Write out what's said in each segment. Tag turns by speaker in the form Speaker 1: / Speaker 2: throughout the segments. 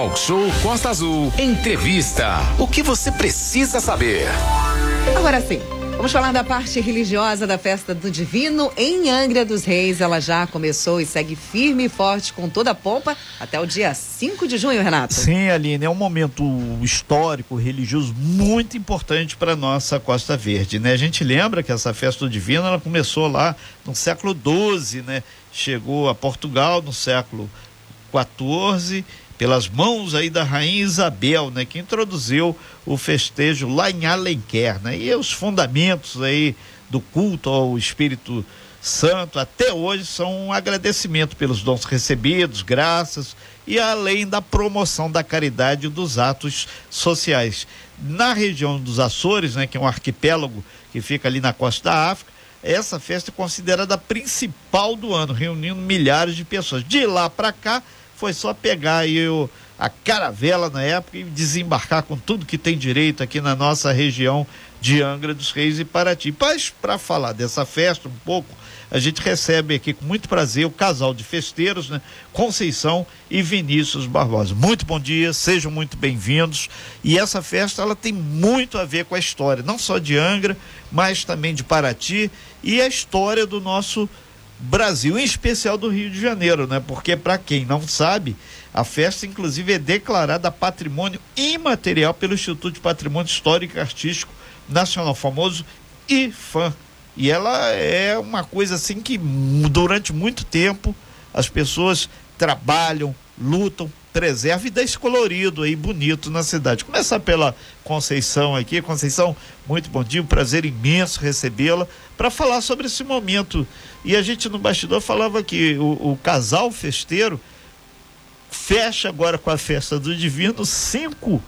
Speaker 1: Talk Show Costa Azul. Entrevista. O que você precisa saber?
Speaker 2: Agora sim. Vamos falar da parte religiosa da festa do Divino em Angra dos Reis. Ela já começou e segue firme e forte com toda a pompa até o dia 5 de junho, Renato.
Speaker 3: Sim, Aline, é um momento histórico, religioso muito importante para nossa Costa Verde, né? A gente lembra que essa festa do Divino ela começou lá no século XII, né? Chegou a Portugal no século XIV pelas mãos aí da rainha Isabel, né, que introduziu o festejo lá em Alenquer, né? E os fundamentos aí do culto ao Espírito Santo até hoje são um agradecimento pelos dons recebidos, graças e além da promoção da caridade e dos atos sociais. Na região dos Açores, né, que é um arquipélago que fica ali na costa da África, essa festa é considerada a principal do ano, reunindo milhares de pessoas. De lá para cá, foi só pegar aí o, a caravela na época e desembarcar com tudo que tem direito aqui na nossa região de Angra dos Reis e Paraty. Mas para falar dessa festa um pouco, a gente recebe aqui com muito prazer o casal de festeiros, né? Conceição e Vinícius Barbosa. Muito bom dia, sejam muito bem-vindos. E essa festa ela tem muito a ver com a história, não só de Angra, mas também de Paraty e a história do nosso Brasil, em especial do Rio de Janeiro, né? Porque para quem não sabe, a festa inclusive é declarada patrimônio imaterial pelo Instituto de Patrimônio Histórico e Artístico Nacional, famoso IFAM. E ela é uma coisa assim que durante muito tempo as pessoas trabalham, lutam, preservam e dá esse colorido aí bonito na cidade. Começar pela Conceição aqui. Conceição, muito bom dia, um prazer imenso recebê-la para falar sobre esse momento e a gente no bastidor falava que o, o casal festeiro fecha agora com a festa do Divino cinco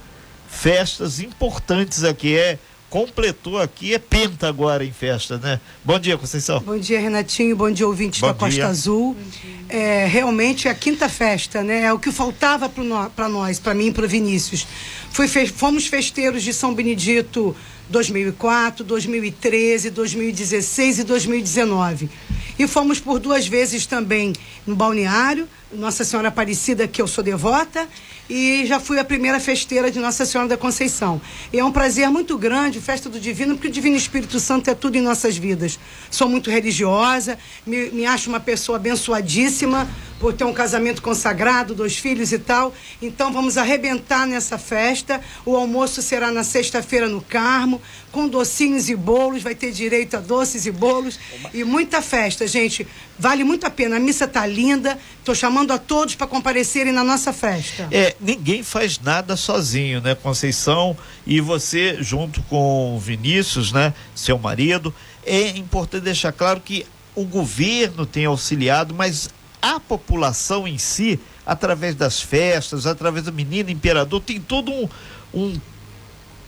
Speaker 3: festas importantes aqui. É completou aqui, é penta agora em festa, né? Bom dia, Conceição.
Speaker 4: Bom dia, Renatinho. Bom dia, ouvintes Bom da Costa dia. Azul. É, realmente é a quinta festa, né? É o que faltava para nós, para mim e para Vinícius. Fui, fomos festeiros de São Benedito 2004, 2013, 2016 e 2019. E fomos por duas vezes também no balneário, Nossa Senhora Aparecida, que eu sou devota, e já fui a primeira festeira de Nossa Senhora da Conceição. E é um prazer muito grande, festa do Divino, porque o Divino Espírito Santo é tudo em nossas vidas. Sou muito religiosa, me, me acho uma pessoa abençoadíssima por ter um casamento consagrado, dois filhos e tal. Então vamos arrebentar nessa festa. O almoço será na sexta-feira no Carmo, com docinhos e bolos, vai ter direito a doces e bolos e muita festa, gente. Vale muito a pena. A missa tá linda. Estou chamando a todos para comparecerem na nossa festa.
Speaker 3: É, ninguém faz nada sozinho, né, Conceição? E você, junto com Vinícius, né, seu marido, é importante deixar claro que o governo tem auxiliado, mas a população em si, através das festas, através do menino imperador, tem todo um, um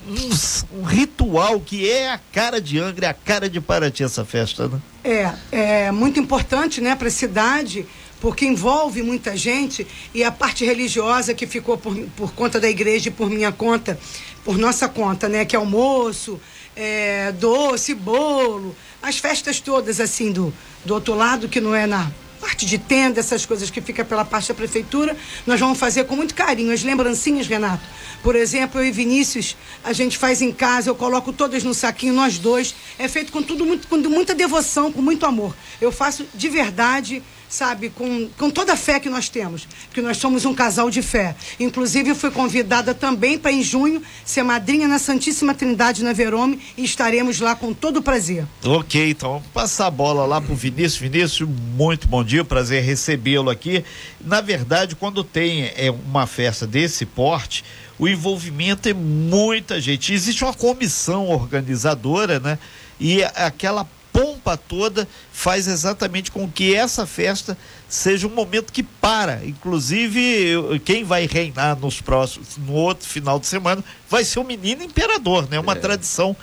Speaker 3: um, um, ritual que é a cara de Angra, é a cara de Paraty essa festa, né?
Speaker 4: É, é muito importante, né, para a cidade, porque envolve muita gente e a parte religiosa que ficou por, por conta da igreja e por minha conta, por nossa conta, né, que é almoço, é, doce, bolo, as festas todas assim do, do outro lado que não é na parte de tenda, essas coisas que fica pela parte da prefeitura, nós vamos fazer com muito carinho. As lembrancinhas, Renato. Por exemplo, eu e Vinícius, a gente faz em casa, eu coloco todas no saquinho, nós dois. É feito com tudo muito, com muita devoção, com muito amor. Eu faço de verdade sabe, com, com toda a fé que nós temos, porque nós somos um casal de fé. Inclusive, fui convidada também para, em junho, ser madrinha na Santíssima Trindade na Verome e estaremos lá com todo o prazer.
Speaker 3: Ok, então passar a bola lá pro Vinícius. Vinícius, muito bom dia, prazer recebê-lo aqui. Na verdade, quando tem é, uma festa desse porte, o envolvimento é muita gente. Existe uma comissão organizadora, né? E aquela pompa toda faz exatamente com que essa festa seja um momento que para. Inclusive, quem vai reinar nos próximos, no outro final de semana, vai ser o menino imperador, né? Uma é. tradição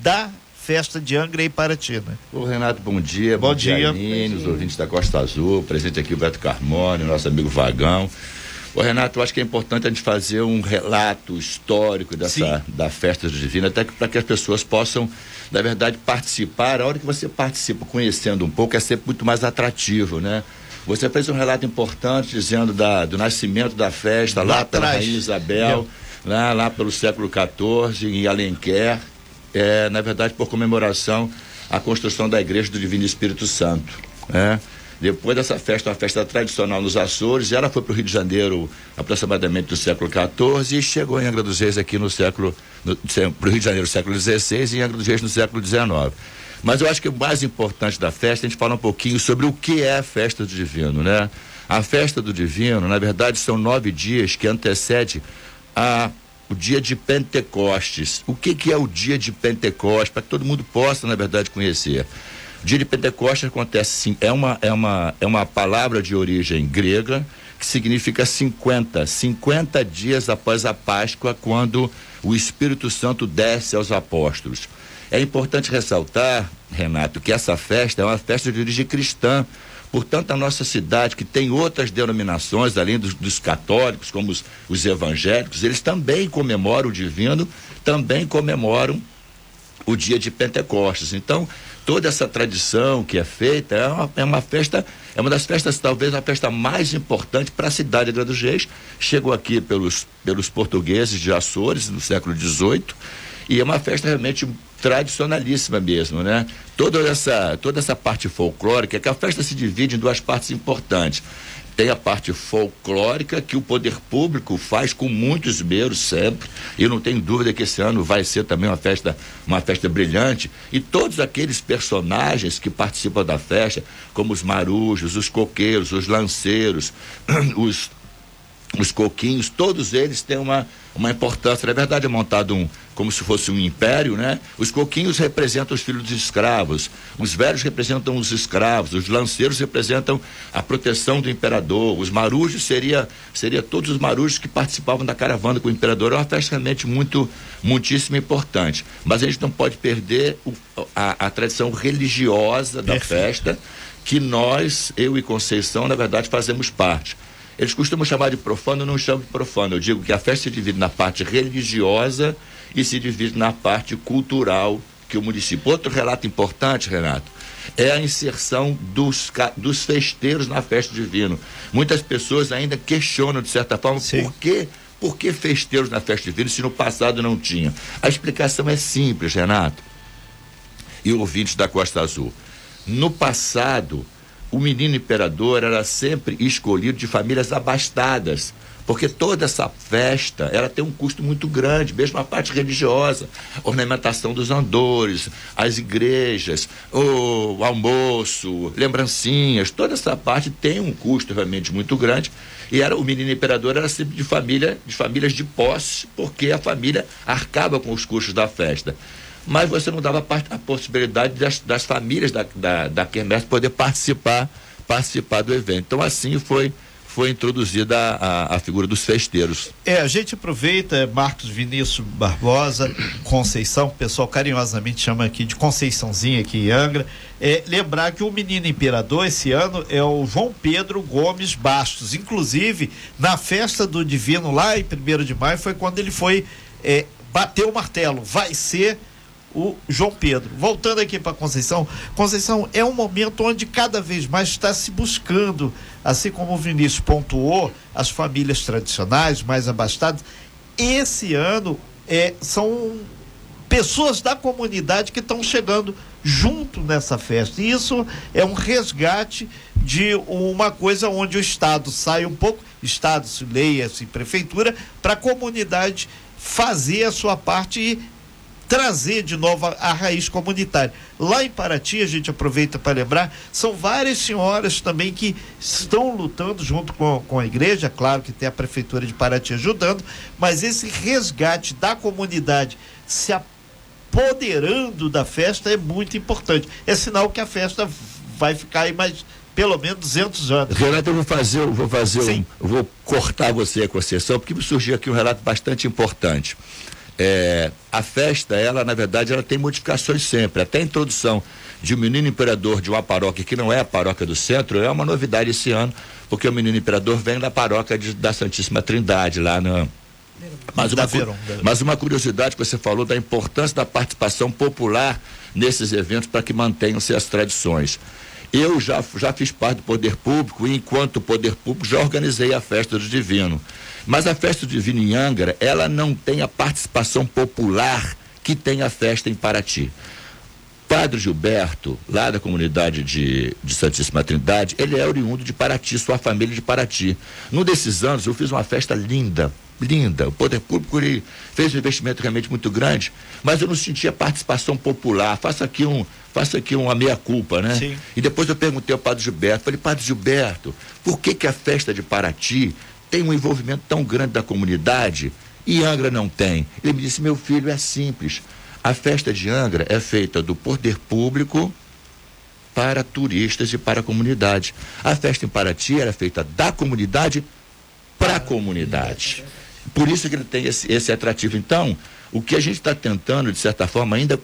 Speaker 3: da festa de Angra e Paraty, né?
Speaker 5: Ô Renato, bom dia.
Speaker 3: Bom, bom dia. dia
Speaker 5: Aline, os ouvintes da Costa Azul, presente aqui o Beto Carmone, nosso amigo Vagão. Ô Renato, eu acho que é importante a gente fazer um relato histórico dessa da festa divina, até para que as pessoas possam na verdade, participar, a hora que você participa conhecendo um pouco, é sempre muito mais atrativo, né? Você fez um relato importante dizendo da, do nascimento da festa lá, lá pela Rainha Isabel, lá, lá pelo século XIV, em Alenquer, é, na verdade por comemoração à construção da Igreja do Divino Espírito Santo. Né? Depois dessa festa, uma festa tradicional nos Açores, ela foi para o Rio de Janeiro aproximadamente do século XIV e chegou em Angra dos Reis aqui no século, para o Rio de Janeiro no século XVI e em Angra dos Reis no século XIX. Mas eu acho que o mais importante da festa, a gente fala um pouquinho sobre o que é a festa do divino, né? A festa do divino, na verdade, são nove dias que antecede a o dia de Pentecostes. O que, que é o dia de Pentecostes? Para que todo mundo possa, na verdade, conhecer. Dia de Pentecostes acontece sim, é uma, é uma, é uma palavra de origem grega que significa 50, 50 dias após a Páscoa, quando o Espírito Santo desce aos apóstolos. É importante ressaltar, Renato, que essa festa é uma festa de origem cristã. Portanto, a nossa cidade, que tem outras denominações, além dos, dos católicos, como os, os evangélicos, eles também comemoram o divino, também comemoram o dia de Pentecostes. Então, toda essa tradição que é feita é uma, é uma festa, é uma das festas, talvez a festa mais importante para a cidade de dos Reis. Chegou aqui pelos, pelos portugueses de Açores, no século XVIII, e é uma festa realmente tradicionalíssima mesmo, né? Toda essa, toda essa parte folclórica, que a festa se divide em duas partes importantes. Tem a parte folclórica que o poder público faz com muito esmero sempre. E não tenho dúvida que esse ano vai ser também uma festa, uma festa brilhante. E todos aqueles personagens que participam da festa, como os marujos, os coqueiros, os lanceiros, os os coquinhos, todos eles têm uma, uma importância. Na verdade, é montado um, como se fosse um império, né? Os coquinhos representam os filhos dos escravos, os velhos representam os escravos, os lanceiros representam a proteção do imperador, os marujos seria, seria todos os marujos que participavam da caravana com o imperador. É uma festa realmente muito, muitíssimo importante. Mas a gente não pode perder o, a, a tradição religiosa da Perfeito. festa, que nós, eu e Conceição, na verdade, fazemos parte. Eles costumam chamar de profano, eu não chamo de profano. Eu digo que a festa se divide na parte religiosa e se divide na parte cultural que o município. Outro relato importante, Renato, é a inserção dos, dos festeiros na festa divina. Muitas pessoas ainda questionam, de certa forma, Sim. por que por que festeiros na festa divina se no passado não tinha? A explicação é simples, Renato. E ouvintes da Costa Azul. No passado, o menino imperador era sempre escolhido de famílias abastadas, porque toda essa festa ela tem um custo muito grande, mesmo a parte religiosa, ornamentação dos andores, as igrejas, o almoço, lembrancinhas, toda essa parte tem um custo realmente muito grande. E era o menino imperador era sempre de família, de famílias de posse, porque a família arcava com os custos da festa mas você não dava a possibilidade das, das famílias da, da, da Quermesse poder participar, participar do evento. Então assim foi foi introduzida a, a, figura dos festeiros.
Speaker 3: É, a gente aproveita, Marcos Vinícius Barbosa, Conceição, o pessoal carinhosamente chama aqui de Conceiçãozinha aqui em Angra, é, lembrar que o menino imperador esse ano é o João Pedro Gomes Bastos. Inclusive, na festa do Divino lá em 1 de maio foi quando ele foi é, bater o martelo. Vai ser o João Pedro. Voltando aqui para Conceição, Conceição é um momento onde cada vez mais está se buscando, assim como o Vinícius pontuou, as famílias tradicionais mais abastadas. Esse ano é, são pessoas da comunidade que estão chegando junto nessa festa. E isso é um resgate de uma coisa onde o Estado sai um pouco, Estado, leia-se, prefeitura, para a comunidade fazer a sua parte e trazer de novo a, a, raiz comunitária. Lá em Paraty, a gente aproveita para lembrar, são várias senhoras também que estão lutando junto com, com a igreja, claro que tem a prefeitura de Paraty ajudando, mas esse resgate da comunidade se apoderando da festa é muito importante. É sinal que a festa vai ficar aí mais pelo menos 200 anos.
Speaker 5: Renato, eu vou fazer, eu vou fazer um, eu vou cortar você a concessão, porque me surgiu aqui um relato bastante importante. É, a festa, ela, na verdade, ela tem modificações sempre. Até a introdução de um menino imperador de uma paróquia que não é a paróquia do centro é uma novidade esse ano, porque o menino imperador vem da paróquia de, da Santíssima Trindade, lá na. Mas uma, mas uma curiosidade que você falou da importância da participação popular nesses eventos para que mantenham-se as tradições. Eu já, já fiz parte do poder público e, enquanto poder público, já organizei a festa do Divino. Mas a festa do Divino em Angra, ela não tem a participação popular que tem a festa em Paraty. Padre Gilberto, lá da comunidade de, de Santíssima Trindade, ele é oriundo de Paraty, sua família de Paraty. Num desses anos eu fiz uma festa linda, linda. O poder público ele fez um investimento realmente muito grande, mas eu não sentia participação popular. Faça aqui um, faça aqui uma meia culpa, né? Sim. E depois eu perguntei ao Padre Gilberto, falei, Padre Gilberto, por que que a festa de Paraty tem um envolvimento tão grande da comunidade e Angra não tem? Ele me disse, meu filho, é simples. A festa de Angra é feita do poder público para turistas e para a comunidade. A festa em Paraty era feita da comunidade para a comunidade. Por isso que ele tem esse, esse atrativo. Então, o que a gente está tentando, de certa forma, ainda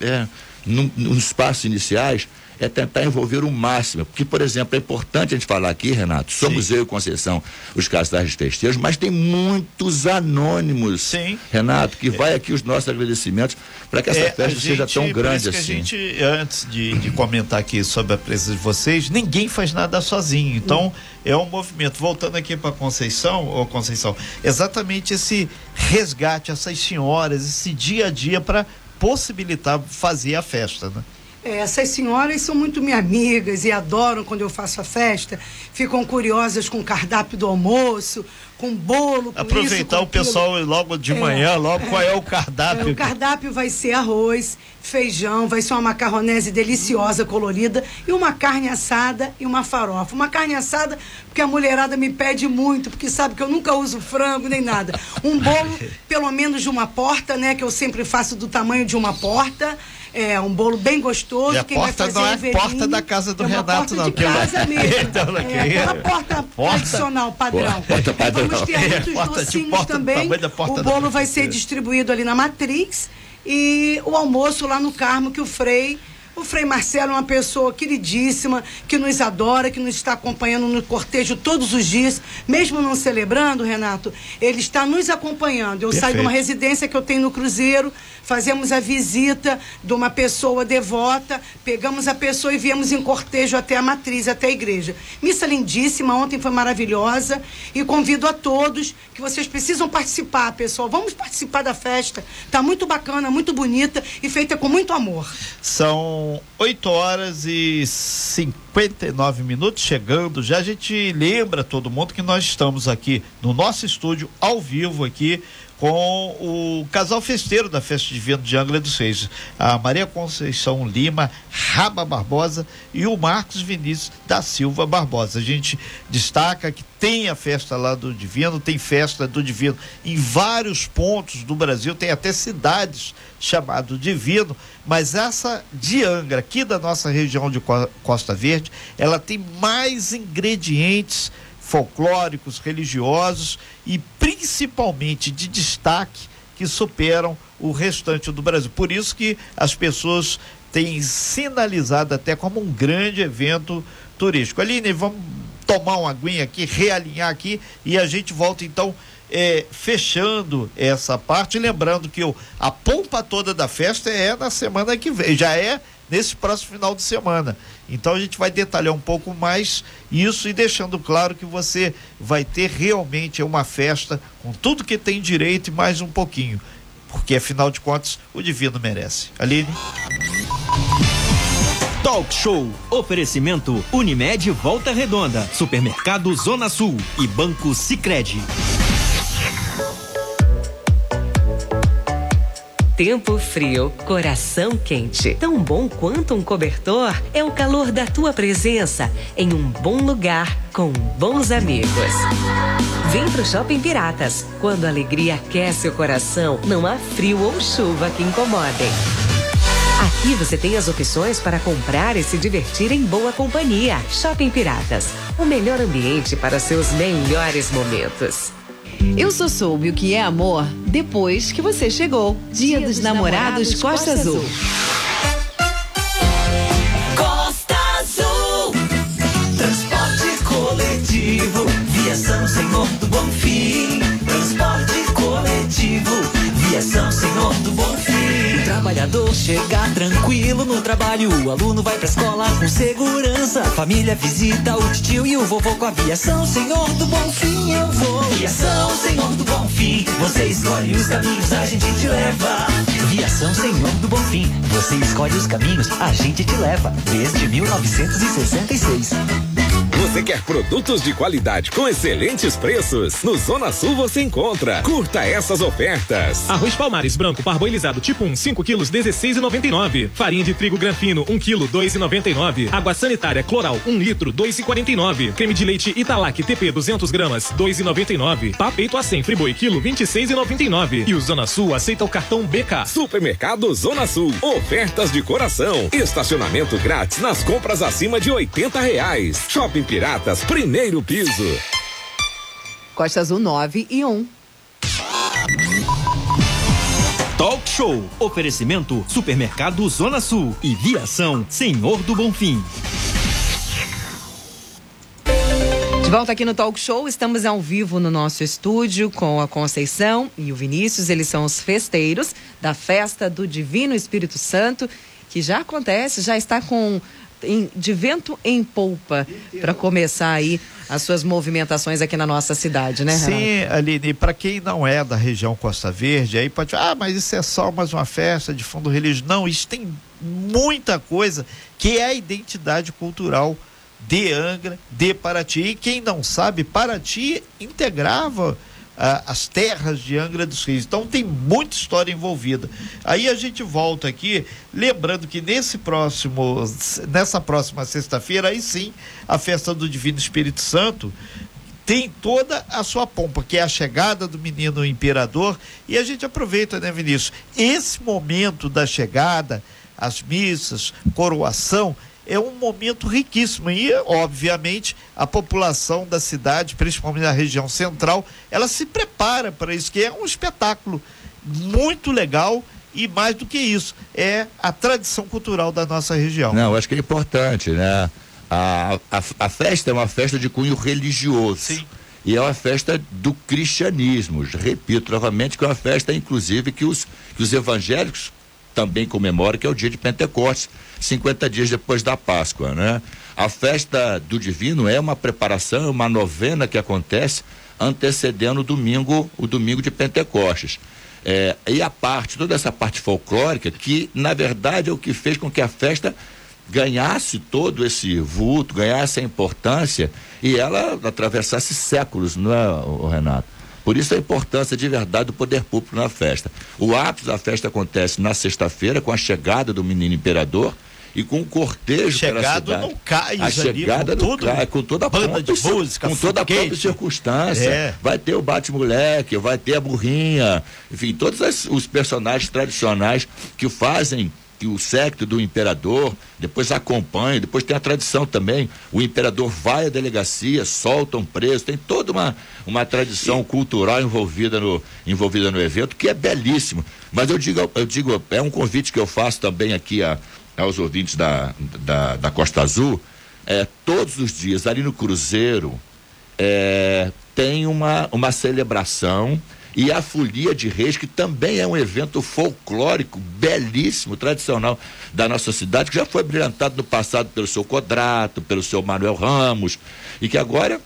Speaker 5: é, nos passos iniciais, é tentar envolver o máximo. Porque, por exemplo, é importante a gente falar aqui, Renato, somos Sim. eu e Conceição os casais de festejos, mas tem muitos anônimos, Sim. Renato, que vai aqui os nossos agradecimentos para que essa é, festa gente, seja tão grande assim.
Speaker 3: a gente, antes de, de, comentar aqui sobre a presença de vocês, ninguém faz nada sozinho. Então, é um movimento. Voltando aqui para Conceição, ou Conceição, exatamente esse resgate, essas senhoras, esse dia a dia para possibilitar fazer a festa, né?
Speaker 4: É, essas senhoras são muito minhas amigas e adoram quando eu faço a festa. Ficam curiosas com o cardápio do almoço, com bolo. Com
Speaker 3: Aproveitar
Speaker 4: isso,
Speaker 3: o pessoal logo de é, manhã, logo é, qual é o cardápio? É,
Speaker 4: o cardápio vai ser arroz, feijão, vai ser uma macarronese deliciosa, colorida, e uma carne assada e uma farofa. Uma carne assada, porque a mulherada me pede muito, porque sabe que eu nunca uso frango nem nada. Um bolo, pelo menos de uma porta, né? Que eu sempre faço do tamanho de uma porta. É um bolo bem gostoso. E
Speaker 3: a porta não é a porta da casa do é Renato, não.
Speaker 4: De casa mesmo. então, é, é, porta, porta tradicional, padrão. Porta padrão. Vamos ter muitos é, docinhos também. O bolo vai ser distribuído ali na matriz e o almoço lá no Carmo que o Frei o Frei Marcelo é uma pessoa queridíssima, que nos adora, que nos está acompanhando no cortejo todos os dias, mesmo não celebrando, Renato, ele está nos acompanhando. Eu Perfeito. saio de uma residência que eu tenho no Cruzeiro, fazemos a visita de uma pessoa devota, pegamos a pessoa e viemos em cortejo até a matriz, até a igreja. Missa lindíssima, ontem foi maravilhosa e convido a todos que vocês precisam participar, pessoal. Vamos participar da festa. Tá muito bacana, muito bonita e feita com muito amor.
Speaker 3: São 8 horas e 59 minutos chegando. Já a gente lembra todo mundo que nós estamos aqui no nosso estúdio ao vivo aqui com o casal festeiro da Festa Divina de Angra dos Reis, a Maria Conceição Lima Raba Barbosa e o Marcos Vinícius da Silva Barbosa. A gente destaca que tem a festa lá do Divino, tem festa do Divino em vários pontos do Brasil, tem até cidades chamado Divino, mas essa de Angra, aqui da nossa região de Costa Verde, ela tem mais ingredientes folclóricos, religiosos e principalmente de destaque que superam o restante do Brasil. Por isso que as pessoas têm sinalizado até como um grande evento turístico. Aline, vamos tomar uma aguinha aqui, realinhar aqui e a gente volta então é, fechando essa parte, lembrando que o, a pompa toda da festa é na semana que vem, já é nesse próximo final de semana. Então a gente vai detalhar um pouco mais isso e deixando claro que você vai ter realmente uma festa com tudo que tem direito e mais um pouquinho. Porque afinal de contas, o divino merece. Aline.
Speaker 6: Talk Show. Oferecimento Unimed Volta Redonda, Supermercado Zona Sul e Banco Sicredi.
Speaker 7: Tempo frio, coração quente. Tão bom quanto um cobertor é o calor da tua presença em um bom lugar com bons amigos. Vem pro Shopping Piratas. Quando a alegria aquece o coração, não há frio ou chuva que incomodem. Aqui você tem as opções para comprar e se divertir em boa companhia. Shopping Piratas, o melhor ambiente para seus melhores momentos.
Speaker 2: Eu só soube o que é amor depois que você chegou. Dia, Dia dos, dos, Namorados, Namorados Costa, Costa Azul.
Speaker 8: Costa Azul. Transporte coletivo. Via São Senhor do Bonfim. Transporte coletivo. Via São Senhor do Trabalhador chegar tranquilo no trabalho. O aluno vai pra escola com segurança. Família visita o tio e o vovô com aviação. Senhor do Bom Fim, eu vou. Aviação, Senhor do Bom Fim. Você escolhe os caminhos, a gente te leva. Aviação, Senhor do Bom Fim. Você escolhe os caminhos, a gente te leva. Desde 1966.
Speaker 9: Você quer produtos de qualidade com excelentes preços? No Zona Sul você encontra. Curta essas ofertas.
Speaker 10: Arroz Palmares branco parboilizado tipo 1, 5 quilos, 16,99. Farinha de trigo granfino, 1 quilo, 2,99. Água sanitária Cloral, 1 litro, 2,49. Creme de leite Italac TP 200 gramas, 2,99. Papeito a 100 Friboi quilo, 26,99. E o Zona Sul aceita o cartão BK.
Speaker 9: Supermercado Zona Sul. Ofertas de coração. Estacionamento grátis nas compras acima de 80 reais. Shopping Piratas, primeiro piso.
Speaker 2: Costa Azul 9 e 1.
Speaker 6: Talk Show. Oferecimento Supermercado Zona Sul e Viação Senhor do Bonfim.
Speaker 2: De volta aqui no Talk Show, estamos ao vivo no nosso estúdio com a Conceição e o Vinícius. Eles são os festeiros da festa do Divino Espírito Santo, que já acontece, já está com em, de vento em polpa para começar aí as suas movimentações aqui na nossa cidade, né, Renato?
Speaker 3: Sim, Aline, para quem não é da região Costa Verde, aí pode, ah, mas isso é só mais uma festa de fundo religioso. Não, isso tem muita coisa que é a identidade cultural de Angra, de Paraty. E quem não sabe, Paraty integrava as terras de Angra dos Reis. Então tem muita história envolvida. Aí a gente volta aqui, lembrando que nesse próximo, nessa próxima sexta-feira, aí sim, a festa do Divino Espírito Santo tem toda a sua pompa, que é a chegada do menino imperador, e a gente aproveita, né, Vinícius? Esse momento da chegada, as missas, coroação, é um momento riquíssimo e, obviamente, a população da cidade, principalmente da região central, ela se prepara para isso, que é um espetáculo muito legal e mais do que isso, é a tradição cultural da nossa região.
Speaker 5: Não, acho que é importante, né? A, a, a festa é uma festa de cunho religioso.
Speaker 3: Sim.
Speaker 5: E é uma festa do cristianismo. Repito novamente que é uma festa, inclusive, que os, que os evangélicos também comemoram, que é o dia de Pentecostes, 50 dias depois da Páscoa, né? A festa do Divino é uma preparação, uma novena que acontece antecedendo o domingo, o domingo de Pentecostes. É, e a parte, toda essa parte folclórica, que na verdade é o que fez com que a festa ganhasse todo esse vulto, ganhasse a importância e ela atravessasse séculos, não é, Renato? Por isso a importância de verdade do poder público na festa. O ápice da festa acontece na sexta-feira com a chegada do menino imperador e com o cortejo
Speaker 3: chegado
Speaker 5: pela cidade.
Speaker 3: cais
Speaker 5: a chegada
Speaker 3: com tudo,
Speaker 5: cais, com toda a
Speaker 3: banda
Speaker 5: própria,
Speaker 3: de música,
Speaker 5: com toda a própria circunstância.
Speaker 3: É.
Speaker 5: Vai ter o bate-moleque, vai ter a burrinha, enfim, todos as- os personagens tradicionais que fazem que o séquito do imperador depois acompanha, depois tem a tradição também. O imperador vai à delegacia, solta um preso, tem toda uma, uma tradição cultural envolvida no, envolvida no evento, que é belíssimo. Mas eu digo, eu digo, é um convite que eu faço também aqui a, aos ouvintes da, da, da Costa Azul. É, todos os dias, ali no Cruzeiro, é, tem uma, uma celebração e a Folia de Reis, que também é um evento folclórico belíssimo, tradicional da nossa cidade, que já foi brilhantado no passado pelo seu Codrato, pelo seu Manuel Ramos, e que agora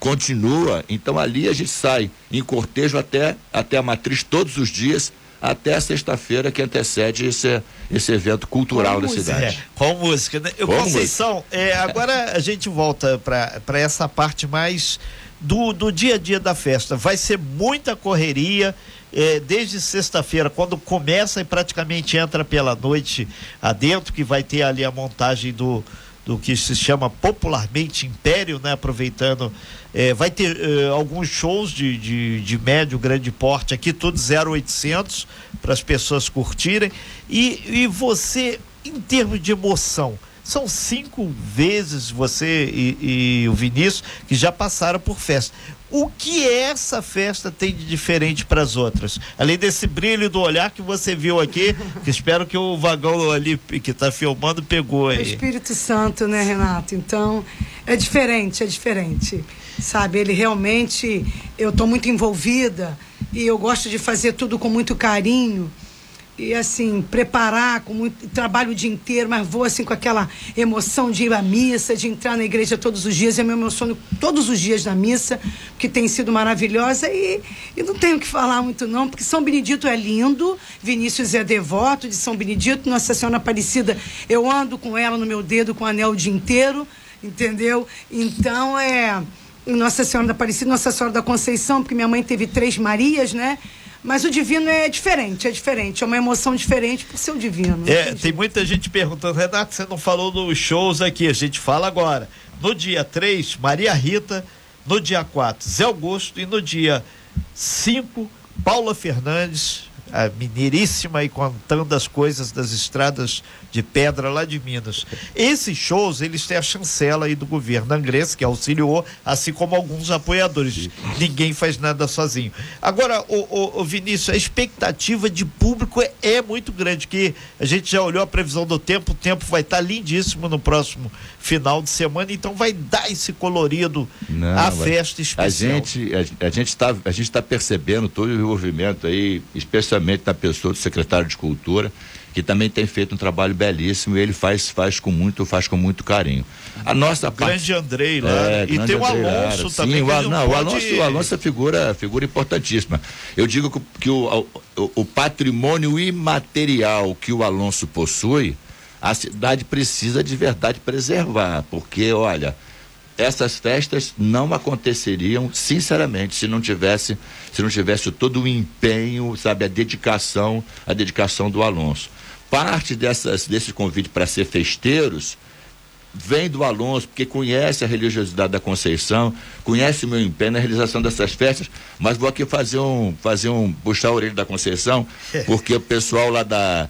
Speaker 5: continua. Então ali a gente sai em cortejo até, até a matriz todos os dias, até a sexta-feira que antecede esse, esse evento cultural da cidade.
Speaker 3: É, com música, né? Eu,
Speaker 5: Com
Speaker 3: Conceição, é, agora a gente volta para essa parte mais do, do dia a dia da festa. Vai ser muita correria. é, desde sexta-feira, quando começa e praticamente entra pela noite adentro, que vai ter ali a montagem do, do que se chama popularmente Império, né? Aproveitando, é, vai ter é, alguns shows de, de, de médio, grande porte aqui, tudo 0800 para as pessoas curtirem. E, e você, em termos de emoção, são cinco vezes você e, e o Vinícius que já passaram por festa. O que essa festa tem de diferente para as outras? Além desse brilho do olhar que você viu aqui, que espero que o vagão ali que está filmando pegou
Speaker 4: O
Speaker 3: aí.
Speaker 4: Espírito Santo, né, Renato? Então, é diferente, é diferente. Sabe, ele realmente, eu estou muito envolvida e eu gosto de fazer tudo com muito carinho. e assim, preparar com muito trabalho o dia inteiro, mas vou assim com aquela emoção de ir à missa, de entrar na igreja todos os dias. Eu me emociono todos os dias na missa, que tem sido maravilhosa. E, e não tenho que falar muito, não, porque São Benedito é lindo, Vinícius é devoto de São Benedito, Nossa Senhora Aparecida, eu ando com ela no meu dedo com o anel o dia inteiro, entendeu? Então é. Nossa Senhora da Aparecida, Nossa Senhora da Conceição, porque minha mãe teve três Marias, né? Mas o divino é diferente, é diferente, é uma emoção diferente por ser o divino.
Speaker 3: É, tem, muita gente perguntando, Renato, você não falou dos shows aqui, a gente fala agora. No dia 3, Maria Rita, no dia 4, Zé Augusto e no dia 5, Paula Fernandes, a mineiríssima e contando as coisas das estradas de pedra lá de Minas. Esses shows, eles têm a chancela aí do governo angrense, que auxiliou, assim como alguns apoiadores. Ninguém faz nada sozinho. Agora, o, o, o Vinícius, a expectativa de público é, é, muito grande, que a gente já olhou a previsão do tempo, o tempo vai estar tá lindíssimo no próximo final de semana, então vai dar esse colorido Não, à festa especial.
Speaker 5: A gente a, a gente está a gente está percebendo todo o envolvimento aí, especialmente da pessoa do secretário de cultura que também tem feito um trabalho belíssimo e ele faz faz com muito faz com muito carinho. A nossa
Speaker 3: o parte, grande Andrei lá
Speaker 5: é,
Speaker 3: e tem o Alonso também. Sim,
Speaker 5: o, não, não, o Alonso, o Alonso é figura figura importantíssima. Eu digo que, que o, o, o patrimônio imaterial que o Alonso possui, a cidade precisa de verdade preservar, porque olha, essas festas não aconteceriam, sinceramente, se não tivesse, se não tivesse todo o empenho, sabe, a dedicação, a dedicação do Alonso parte dessas, desse convite para ser festeiros vem do Alonso, porque conhece a religiosidade da Conceição, conhece o meu empenho na realização dessas festas, mas vou aqui fazer um, fazer um, puxar a orelha da Conceição, porque o pessoal lá da,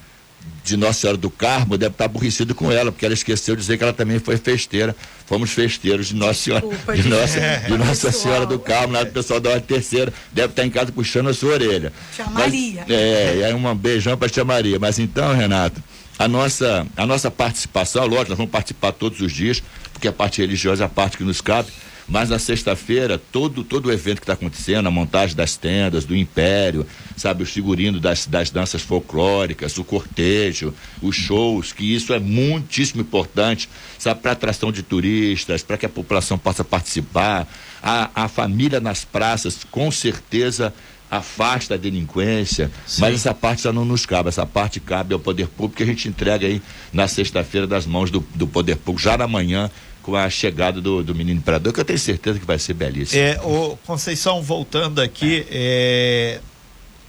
Speaker 5: de Nossa Senhora do Carmo deve estar aborrecido com ela, porque ela esqueceu de dizer que ela também foi festeira. Fomos festeiros de Nossa Senhora, Desculpa, de, Nossa, de Nossa Senhora do Carmo, lá do pessoal da hora terceira, deve estar em casa puxando a sua orelha.
Speaker 4: Tia Maria.
Speaker 5: Mas, é, é um beijão para Tia Maria. Mas então, Renato, a nossa, a nossa participação, lógico, nós vamos participar todos os dias, porque a parte religiosa é a parte que nos cabe mas na sexta-feira, todo, todo o evento que está acontecendo, a montagem das tendas, do Império, sabe, os figurinos das, das danças folclóricas, o cortejo, os shows, que isso é muitíssimo importante, sabe, para atração de turistas, para que a população possa participar. A, a família nas praças, com certeza, afasta a delinquência, Sim. mas essa parte já não nos cabe, essa parte cabe ao poder público que a gente entrega aí na sexta-feira das mãos do, do poder público, já na manhã, com a chegada do, do menino imperador, que eu tenho certeza que vai ser belíssimo.
Speaker 3: É, o Conceição, voltando aqui, é,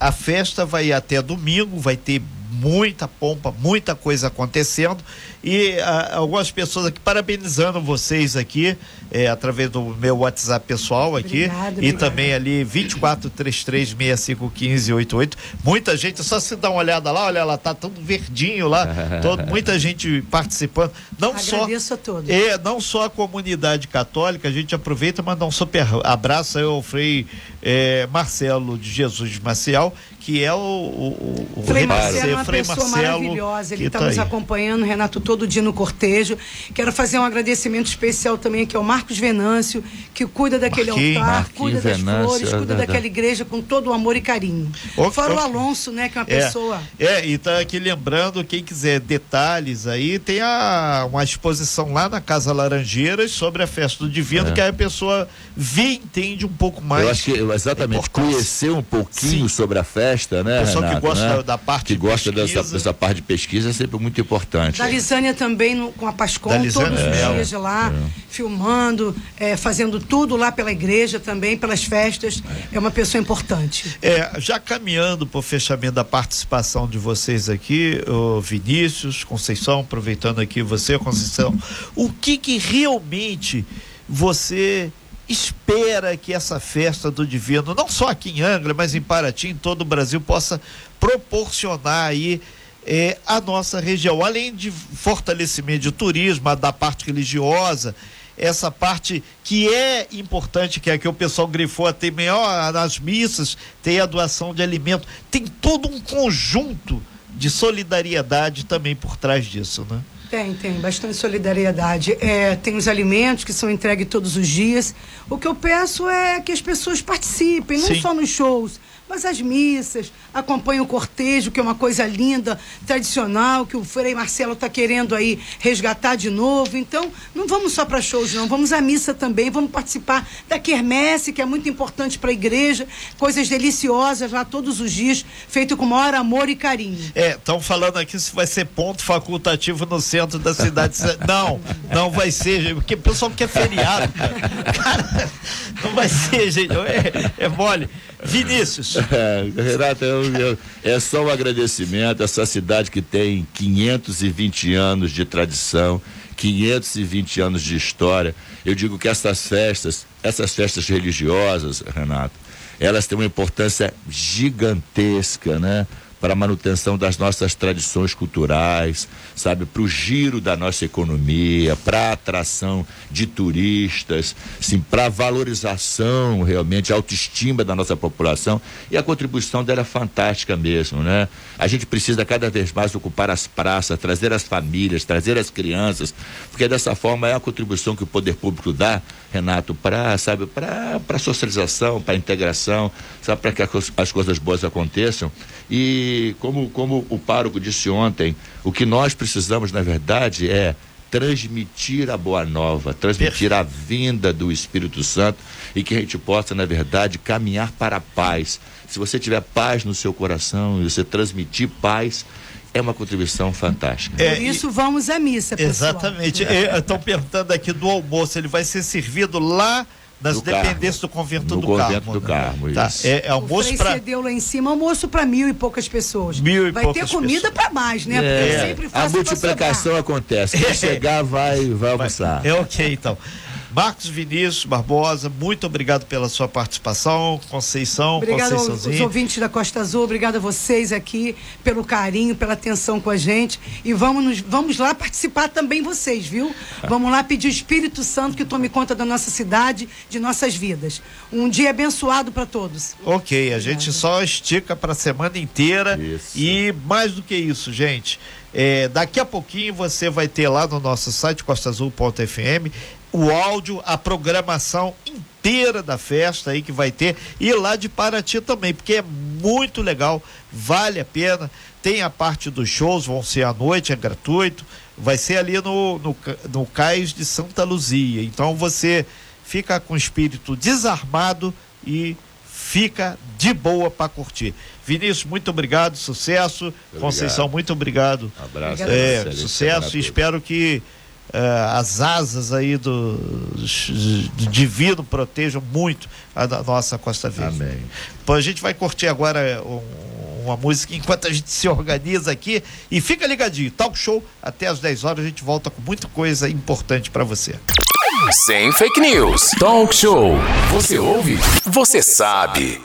Speaker 3: a festa vai até domingo, vai ter muita pompa, muita coisa acontecendo e a, algumas pessoas aqui parabenizando vocês aqui é, através do meu WhatsApp pessoal aqui obrigado, e também ali 2433651588. Muita gente, só se dá uma olhada lá, olha lá, tá tudo verdinho lá, todo, muita gente participando. Não
Speaker 4: Agradeço
Speaker 3: só
Speaker 4: a todos.
Speaker 3: É, não só a comunidade católica, a gente aproveita e manda um super abraço aí ao Frei é, Marcelo de Jesus Maciel, que é o, o, o
Speaker 4: Frei Marcelo, é uma Frei pessoa Marcelo, maravilhosa, ele está tá nos acompanhando, Renato, todo dia no cortejo. Quero fazer um agradecimento especial também aqui ao Marcos Venâncio, que cuida daquele Marquinhos, altar, Marquinhos cuida das Venâncio, flores, cuida é daquela igreja com todo o amor e carinho. O, Fora o, o Alonso, né, que é uma é, pessoa.
Speaker 3: É, e tá aqui lembrando, quem quiser detalhes aí, tem a, uma exposição lá na Casa Laranjeiras sobre a festa do Divino, é. que aí a pessoa vê entende um pouco mais.
Speaker 5: Eu acho que exatamente conhecer um pouquinho Sim. sobre a festa, né? Pessoal Renato,
Speaker 3: que gosta
Speaker 5: né?
Speaker 3: da parte
Speaker 5: que gosta dessa, dessa parte de pesquisa é sempre muito importante.
Speaker 4: Da Lisânia também no, com a Pascom, todos os é, dias lá, é. filmando, é, fazendo tudo lá pela igreja também, pelas festas. É uma pessoa importante.
Speaker 3: É, já caminhando para o fechamento da participação de vocês aqui, o Vinícius, Conceição, aproveitando aqui você, Conceição, o que que realmente você espera que essa festa do Divino, não só aqui em Angra, mas em Paraty, em todo o Brasil, possa proporcionar aí é, a nossa região, além de fortalecimento de turismo, da parte religiosa, essa parte que é importante, que é que o pessoal grifou até melhor nas missas, tem a doação de alimento, tem todo um conjunto de solidariedade também por trás disso, né?
Speaker 4: Tem, tem, bastante solidariedade. É, tem os alimentos que são entregues todos os dias. O que eu peço é que as pessoas participem, não Sim. só nos shows, mas as missas, acompanha o cortejo, que é uma coisa linda, tradicional, que o Frei Marcelo está querendo aí resgatar de novo. Então, não vamos só para shows, não, vamos à missa também, vamos participar da quermesse, que é muito importante para a igreja, coisas deliciosas lá todos os dias, feito com maior amor e carinho.
Speaker 3: É, estão falando aqui se vai ser ponto facultativo no centro da cidade. não, não vai ser, porque o pessoal quer feriado, cara. cara não vai ser, gente, é, é mole. Vinícius.
Speaker 5: É, eu, é só um agradecimento. Essa cidade que tem 520 anos de tradição, 520 anos de história. Eu digo que essas festas, essas festas religiosas, Renato, elas têm uma importância gigantesca, né? Para a manutenção das nossas tradições culturais, sabe, para o giro da nossa economia, para a atração de turistas, sim, para a valorização realmente, a autoestima da nossa população e a contribuição dela é fantástica mesmo, né? A gente precisa cada vez mais ocupar as praças, trazer as famílias, trazer as crianças, porque dessa forma é a contribuição que o poder público dá, Renato, para, sabe, para a socialização, para integração, sabe, para que as coisas boas aconteçam. E como, como o pároco disse ontem, o que nós precisamos, na verdade, é transmitir a boa nova, transmitir a vinda do Espírito Santo e que a gente possa, na verdade, caminhar para a paz. Se você tiver paz no seu coração e você transmitir paz, é uma contribuição fantástica.
Speaker 4: É, Por isso vamos à missa, pessoal.
Speaker 3: Exatamente. Estão perguntando aqui do almoço, ele vai ser servido lá das dependências do convento
Speaker 5: no
Speaker 3: do
Speaker 5: convento
Speaker 3: Carmo.
Speaker 5: do Carmo,
Speaker 3: tá?
Speaker 5: isso.
Speaker 3: É, é almoço para
Speaker 4: cedeu lá em cima almoço para mil e poucas pessoas.
Speaker 3: Mil e
Speaker 4: vai
Speaker 3: poucas
Speaker 4: ter comida para mais, né?
Speaker 5: É,
Speaker 4: Porque sempre
Speaker 5: a
Speaker 4: faz
Speaker 5: multiplicação acontece. Quem chegar vai, vai almoçar.
Speaker 3: É ok, então. Marcos Vinícius Barbosa, muito obrigado pela sua participação. Conceição,
Speaker 4: Obrigado aos ouvintes da Costa Azul, obrigado a vocês aqui pelo carinho, pela atenção com a gente. E vamos, nos- vamos lá participar também vocês, viu? Vamos lá pedir o Espírito Santo que tome conta da nossa cidade, de nossas vidas. Um dia abençoado para todos.
Speaker 3: Ok, a gente só estica para a semana inteira. E mais do que isso, gente, é, daqui a pouquinho você vai ter lá no nosso site costaazul.fm o áudio, a programação inteira da festa aí que vai ter e lá de Paraty também, porque é muito legal, vale a pena. Tem a parte dos shows, vão ser à noite, é gratuito. Vai ser ali no, no, no Cais de Santa Luzia. Então você fica com o espírito desarmado e fica de boa para curtir. Vinícius, muito obrigado, sucesso. Conceição, muito obrigado.
Speaker 5: Abraço.
Speaker 3: É,
Speaker 5: a
Speaker 3: sucesso e espero que eh, as asas aí do, do divino protejam muito a nossa Costa Verde.
Speaker 5: Amém.
Speaker 3: Pô, a gente vai curtir agora um- uma música enquanto a gente se organiza aqui e fica ligadinho. Talk show até às 10 horas a gente volta com muita coisa importante para você.
Speaker 1: Sem fake news. Talk show. Você ouve? Você sabe.